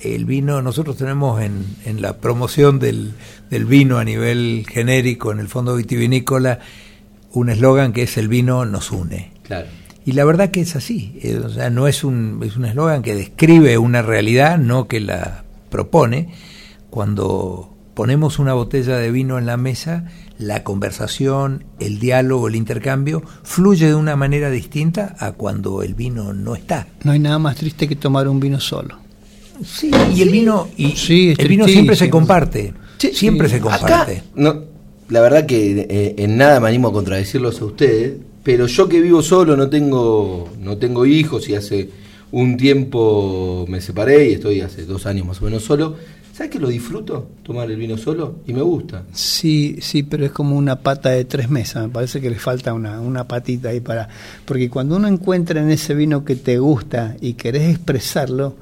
El vino, nosotros tenemos en, en la promoción del, del, vino a nivel genérico en el fondo vitivinícola un eslogan que es el vino nos une. Claro. Y la verdad que es así, eh, o sea, no es un es un eslogan que describe una realidad, no que la propone. Cuando ponemos una botella de vino en la mesa, la conversación, el diálogo, el intercambio fluye de una manera distinta a cuando el vino no está. No hay nada más triste que tomar un vino solo. Sí, y el vino y el vino siempre se comparte. siempre se comparte. no, la verdad que eh, en nada me animo a contradecirlos a ustedes, pero yo que vivo solo, no tengo no tengo hijos y hace un tiempo me separé y estoy hace dos años más o menos solo. ¿Sabes que lo disfruto? Tomar el vino solo y me gusta. Sí, sí, pero es como una pata de tres mesas. Me parece que le falta una, una patita ahí para. Porque cuando uno encuentra en ese vino que te gusta y querés expresarlo,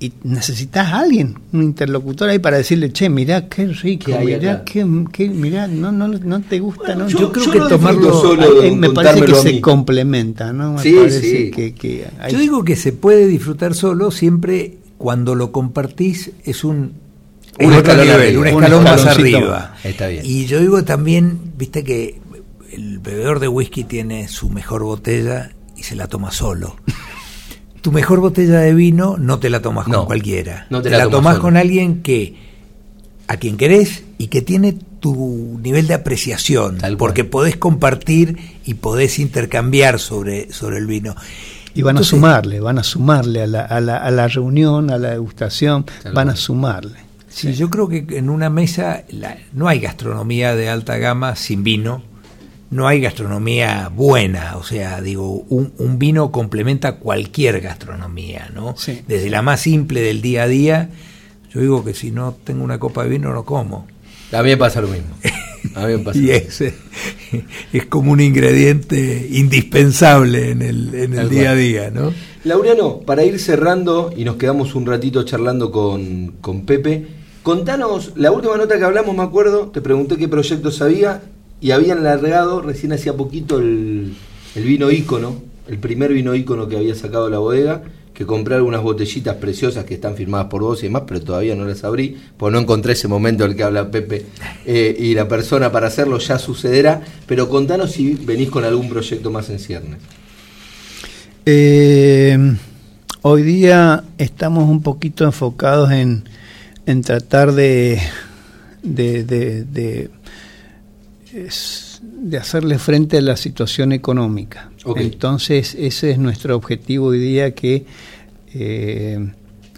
y necesitas a alguien, un interlocutor ahí para decirle, che, mirá qué rico, mirá qué, qué, mirá, no, no, no te gusta, ¿no? Yo, creo que tomarlo solo, me parece que se complementa, ¿no? sí, sí. Que, Yo digo que se puede disfrutar solo siempre cuando lo compartís es un un escalón, un escalón más arriba. Está bien. Y yo digo también, viste que el bebedor de whisky tiene su mejor botella y se la toma solo. tu mejor botella de vino no te la tomas con cualquiera. No te, la, tomas con alguien que a quien querés y que tiene tu nivel de apreciación, porque podés compartir y podés intercambiar sobre, sobre el vino. Y van a sumarle, van a sumarle a la, a la, a la reunión, a la degustación, van a sumarle. Sí, yo creo que en una mesa no hay gastronomía de alta gama sin vino, no hay gastronomía buena, o sea, digo, un, un vino complementa cualquier gastronomía, ¿no? Desde la más simple del día a día, yo digo que si no tengo una copa de vino no como. A mí me pasa lo mismo. A mí me pasa (laughs) y es, es como un ingrediente indispensable en el, en el día a día, ¿no? Laureano, para ir cerrando y nos quedamos un ratito charlando con, con Pepe, Contanos, la última nota que hablamos, me acuerdo, te pregunté qué proyectos había y habían largado recién hacía poquito el, vino ícono, el primer vino ícono que había sacado la bodega, que compré algunas botellitas preciosas que están firmadas por vos y demás, pero todavía no las abrí, pues no encontré ese momento del que habla Pepe eh, y la persona para hacerlo ya sucederá, pero contanos si venís con algún proyecto más en ciernes. Eh, hoy día estamos un poquito enfocados en en tratar de, de, de, de, hacerle frente a la situación económica. Entonces, ese es nuestro objetivo hoy día que, eh,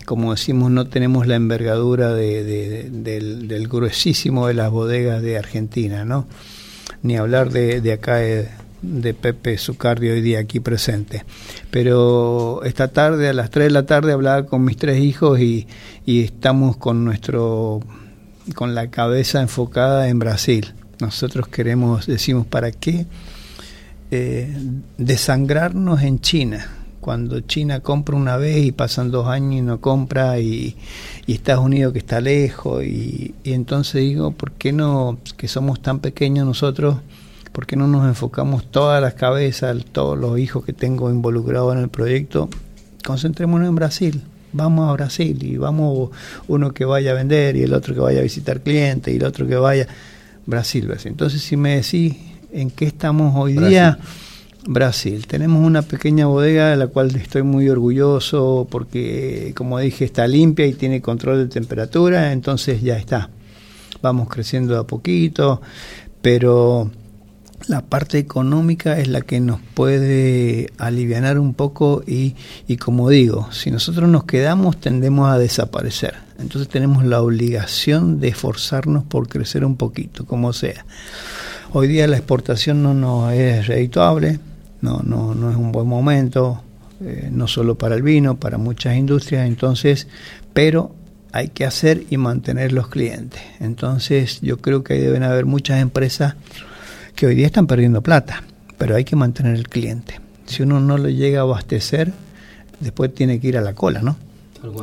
como decimos, no tenemos la envergadura del, gruesísimo de las bodegas de Argentina, ¿no? Ni hablar de, acá de, Pepe Zucardi hoy día aquí presente. Pero esta tarde, a las 3 de la tarde, hablaba con mis tres hijos y, y estamos con nuestro con la cabeza enfocada en Brasil. Nosotros queremos, decimos, ¿para qué eh, desangrarnos en China? Cuando China compra una vez y pasan dos años y no compra y, Estados Unidos que está lejos y, entonces digo, ¿por qué no, que somos tan pequeños nosotros, por qué no nos enfocamos todas las cabezas, todos los hijos que tengo involucrados en el proyecto, concentrémonos en Brasil? vamos a Brasil y vamos uno que vaya a vender y el otro que vaya a visitar clientes y el otro que vaya Brasil, Brasil. Entonces si me decís en qué estamos hoy día, Brasil. Tenemos una pequeña bodega de la cual estoy muy orgulloso porque, como dije, está limpia y tiene control de temperatura, entonces ya está. Vamos creciendo a poquito, pero la parte económica es la que nos puede aliviar un poco y, y, como digo, si nosotros nos quedamos tendemos a desaparecer. Entonces tenemos la obligación de esforzarnos por crecer un poquito, como sea. Hoy día la exportación no nos es redituable, no, no, no es un buen momento, eh, no solo para el vino, para muchas industrias, entonces, pero hay que hacer y mantener los clientes. Entonces yo creo que deben haber muchas empresas que hoy día están perdiendo plata, pero hay que mantener el cliente. Si uno no lo llega a abastecer, después tiene que ir a la cola, ¿no?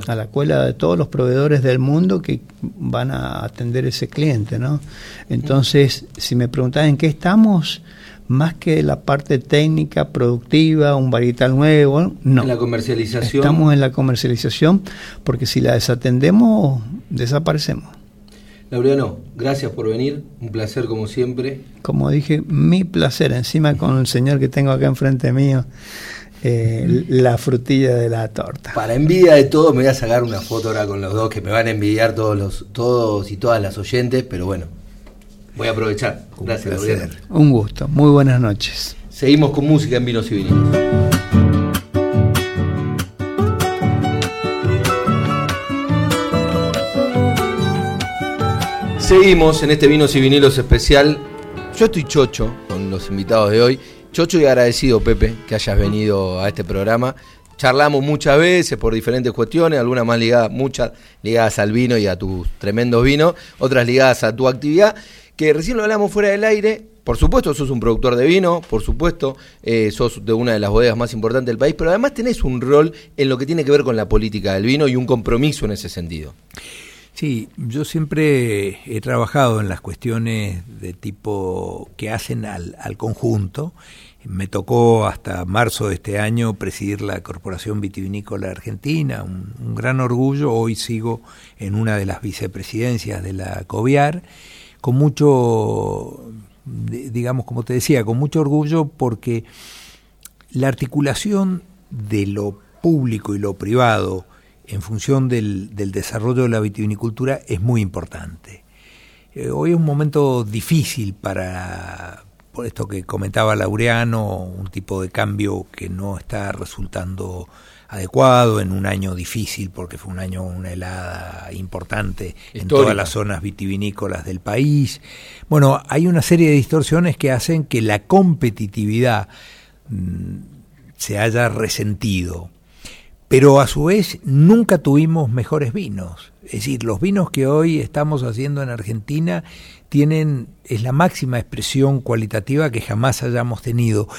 A la cola de todos los proveedores del mundo que van a atender ese cliente, ¿no? Entonces, si me preguntan en qué estamos, más que la parte técnica, productiva, un varietal nuevo, no. En la comercialización. Estamos en la comercialización porque si la desatendemos, desaparecemos. Laureano, gracias por venir, un placer como siempre. Como dije, mi placer, encima con el señor que tengo acá enfrente mío, eh, la frutilla de la torta. Para envidia de todos, me voy a sacar una foto ahora con los dos, que me van a envidiar todos, los, todos y todas las oyentes, pero bueno, voy a aprovechar. Gracias, Laureano. Un gusto, muy buenas noches. Seguimos con música en Vinos y Vinilos. Seguimos en este Vinos y Vinilos especial. Yo estoy chocho con los invitados de hoy. Chocho y agradecido, Pepe, que hayas venido a este programa. Charlamos muchas veces por diferentes cuestiones, algunas más ligadas, muchas ligadas al vino y a tus tremendos vinos, otras ligadas a tu actividad, que recién lo hablamos fuera del aire. Por supuesto, sos un productor de vino, por supuesto, eh, sos de una de las bodegas más importantes del país, pero además tenés un rol en lo que tiene que ver con la política del vino y un compromiso en ese sentido. Sí, yo siempre he trabajado en las cuestiones de tipo que hacen al, conjunto. Me tocó hasta marzo de este año presidir la Corporación Vitivinícola Argentina, un, gran orgullo. Hoy sigo en una de las vicepresidencias de la COVIAR, con mucho, digamos, como te decía, con mucho orgullo porque la articulación de lo público y lo privado, en función del, desarrollo de la vitivinicultura es muy importante. Eh, hoy es un momento difícil para, por esto que comentaba Laureano, un tipo de cambio que no está resultando adecuado en un año difícil porque fue un año una helada importante en todas las zonas vitivinícolas del país. Bueno, hay una serie de distorsiones que hacen que la competitividad mm, se haya resentido pero a su vez nunca tuvimos mejores vinos. Es decir, los vinos que hoy estamos haciendo en Argentina tienen, es la máxima expresión cualitativa que jamás hayamos tenido.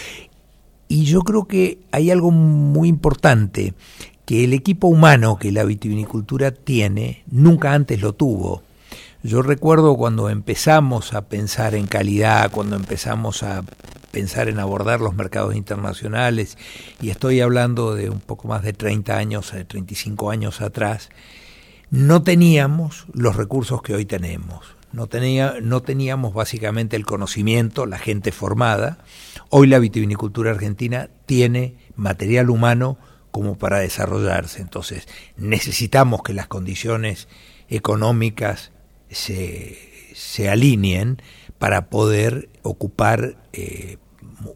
Y yo creo que hay algo muy importante, que el equipo humano que la vitivinicultura tiene, nunca antes lo tuvo. Yo recuerdo cuando empezamos a pensar en calidad, cuando empezamos a pensar en abordar los mercados internacionales, y estoy hablando de un poco más de 30 años, 35 eh, años atrás, no teníamos los recursos que hoy tenemos. No, tenía, no teníamos básicamente el conocimiento, la gente formada. Hoy la vitivinicultura argentina tiene material humano como para desarrollarse. Entonces necesitamos que las condiciones económicas se, se alineen para poder ocupar eh,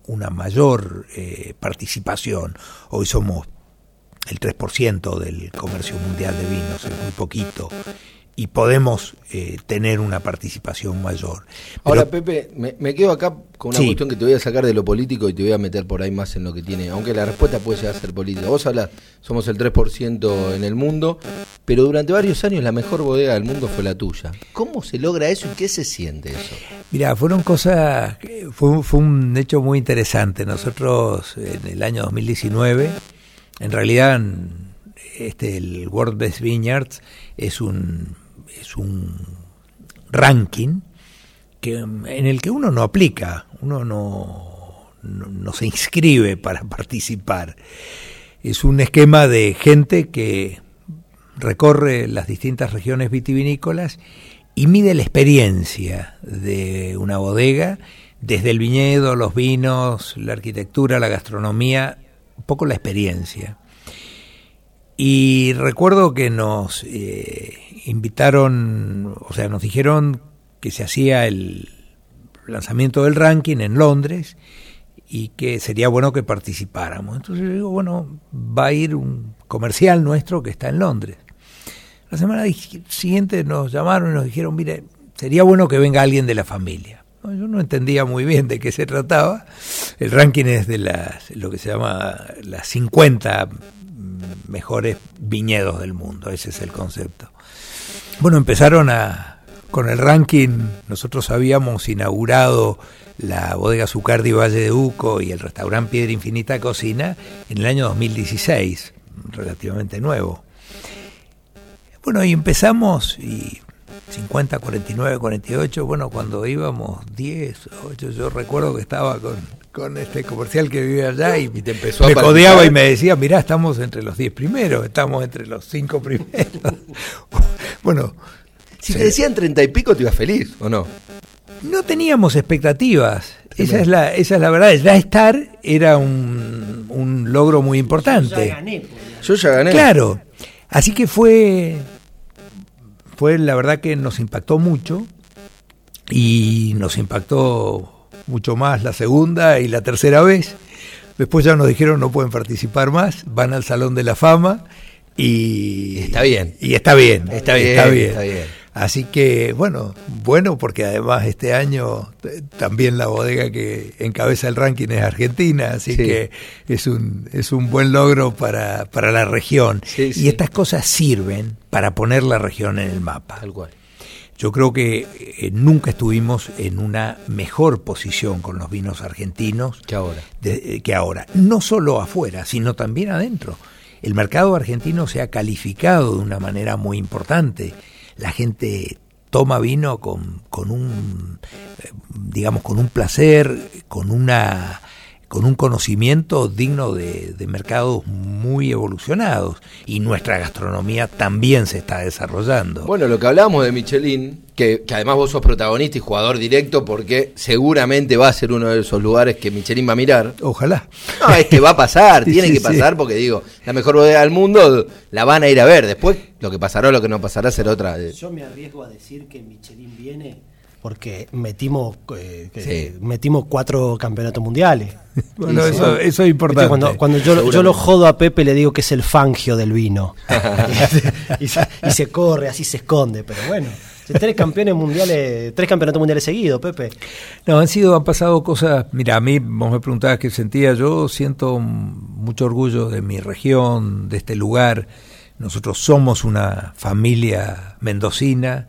una mayor eh, participación. Hoy somos el 3% del comercio mundial de vinos, es muy poquito y podemos eh, tener una participación mayor. Ahora, Pepe, me, quedo acá con una cuestión que te voy a sacar de lo político y te voy a meter por ahí más en lo que tiene, aunque la respuesta puede llegar a ser política. Vos hablas, somos el 3% en el mundo, pero durante varios años la mejor bodega del mundo fue la tuya. ¿Cómo se logra eso y qué se siente eso? Mira, fueron cosas, fue, fue un hecho muy interesante. Nosotros en el año 2019, en realidad, este, el World Best Vineyards es un es un ranking que, en el que uno no aplica, uno no, no, se inscribe para (laughs) participar. Es un esquema de gente que recorre las distintas regiones vitivinícolas y mide la experiencia de una bodega, desde el viñedo, los vinos, la arquitectura, la gastronomía, un poco la experiencia. Y recuerdo que nos eh, invitaron, o sea, nos dijeron que se hacía el lanzamiento del ranking en Londres y que sería bueno que participáramos. Entonces yo digo, bueno, va a ir un comercial nuestro que está en Londres. La semana siguiente nos llamaron y nos dijeron, mire, sería bueno que venga alguien de la familia. Yo no entendía muy bien de qué se trataba. El ranking es de las, lo que se llama las 50 mejores viñedos del mundo, ese es el concepto. Bueno, empezaron a, con el ranking, nosotros habíamos inaugurado la bodega Zucardi Valle de Uco y el restaurante Piedra Infinita Cocina en el año 2016, relativamente nuevo. Bueno, y empezamos y 50, 49, 48, bueno, cuando íbamos 10, 8, yo recuerdo que estaba con, con este comercial que vivía allá y, te empezó me codeaba y me decía, mirá, estamos entre los 10 primeros, estamos entre los 5 primeros. (laughs) bueno. Si te decían 30 y pico, te ibas feliz, ¿o no? No teníamos expectativas. Esa es, la, esa es la verdad. Ya estar era un, un logro muy importante. Yo ya gané. Yo ya gané. Claro. Así que fue, fue la verdad que nos impactó mucho y nos impactó mucho más la segunda y la tercera vez. Después ya nos dijeron no pueden participar más, van al Salón de la Fama y está bien. Y está bien, está bien, está bien. Así que bueno, bueno porque además este año también la bodega que encabeza el ranking es Argentina, así que es un es un buen logro para, para la región. y estas cosas sirven para poner la región en el mapa. Tal cual. Yo creo que eh, nunca estuvimos en una mejor posición con los vinos argentinos que ahora. Eh, que ahora. No solo afuera, sino también adentro. El mercado argentino se ha calificado de una manera muy importante. La gente toma vino con, con un, eh, digamos, con un placer, con una con un conocimiento digno de, mercados muy evolucionados y nuestra gastronomía también se está desarrollando. Bueno, lo que hablábamos de Michelin, que, además vos sos protagonista y jugador directo porque seguramente va a ser uno de esos lugares que Michelin va a mirar. Ojalá. No, es que va a pasar, (laughs) tiene que pasar porque digo, la mejor bodega del mundo la van a ir a ver. Después lo que pasará o lo que no pasará será otra. Yo me arriesgo a decir que Michelin viene porque metimos eh, metimos cuatro campeonatos mundiales. (laughs) Bueno, eso, es importante. Cuando, yo, yo, lo jodo a Pepe le digo que es el fangio del vino. (laughs) (laughs) y, se, corre, así se esconde, pero bueno. Tres campeones mundiales, tres campeonatos mundiales seguidos, Pepe. No, han sido, han pasado cosas. Mira, a mí vos me preguntabas qué sentía. Yo siento mucho orgullo de mi región, de este lugar. Nosotros somos una familia mendocina.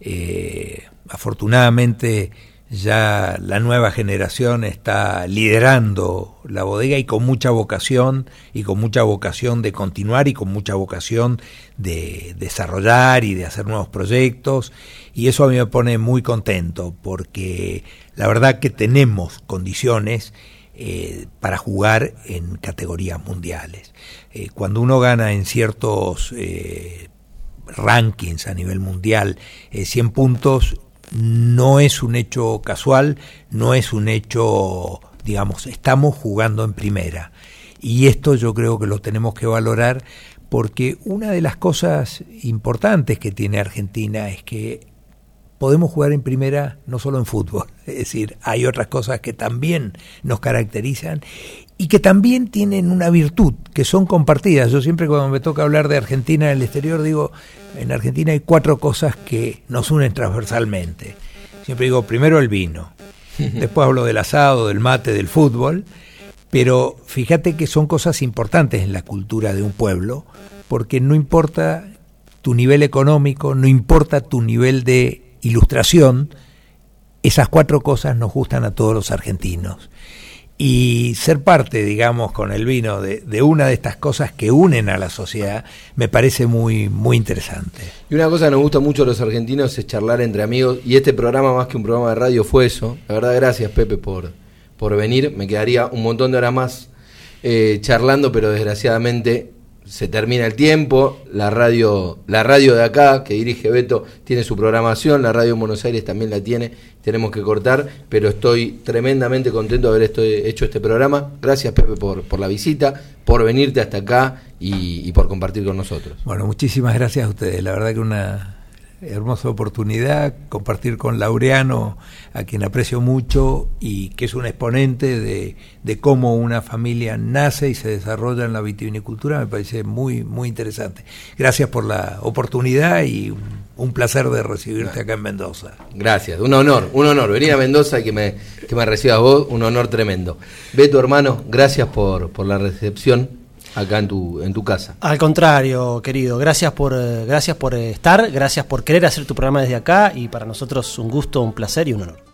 Eh, afortunadamente ya la nueva generación está liderando la bodega y con mucha vocación y con mucha vocación de continuar y con mucha vocación de desarrollar y de hacer nuevos proyectos y eso a mí me pone muy contento porque la verdad que tenemos condiciones eh, para jugar en categorías mundiales. Eh, cuando uno gana en ciertos eh, rankings a nivel mundial 100 puntos, no es un hecho casual, no es un hecho, digamos, estamos jugando en primera. Y esto yo creo que lo tenemos que valorar porque una de las cosas importantes que tiene Argentina es que podemos jugar en primera no solo en fútbol, (laughs) es decir, hay otras cosas que también nos caracterizan y que también tienen una virtud, que son compartidas. Yo siempre cuando me toca hablar de Argentina en el exterior digo, en Argentina hay cuatro cosas que nos unen transversalmente. Siempre digo, primero el vino, (laughs) después hablo del asado, del mate, del fútbol, pero fíjate que son cosas importantes en la cultura de un pueblo, porque no importa tu nivel económico, no importa tu nivel de ilustración, esas cuatro cosas nos gustan a todos los argentinos. Y ser parte, digamos, con el vino de, de, una de estas cosas que unen a la sociedad me parece muy, muy interesante. Y una cosa que nos gusta mucho a los argentinos es charlar entre amigos. Y este programa, más que un programa de radio, fue eso. La verdad, gracias, Pepe, por, por venir. Me quedaría un montón de horas más eh, charlando, pero desgraciadamente se termina el tiempo, la radio, la radio de acá, que dirige Beto, tiene su programación, la radio en Buenos Aires también la tiene, tenemos que cortar, pero estoy tremendamente contento de haber hecho este programa. Gracias Pepe por, por la visita, por venirte hasta acá y, y por compartir con nosotros. Bueno, muchísimas gracias a ustedes, la verdad que una hermosa oportunidad compartir con Laureano, a quien aprecio mucho y que es un exponente de, de, cómo una familia nace y se desarrolla en la vitivinicultura, me parece muy, muy interesante. Gracias por la oportunidad y un, placer de recibirte acá en Mendoza. Gracias, un honor, un honor. Venir a Mendoza y que me, que me recibas vos, un honor tremendo. Beto, hermano, gracias por, por la recepción acá en tu, en tu casa. Al contrario, querido, gracias por, gracias por estar, gracias por querer hacer tu programa desde acá y para nosotros un gusto, un placer y un honor.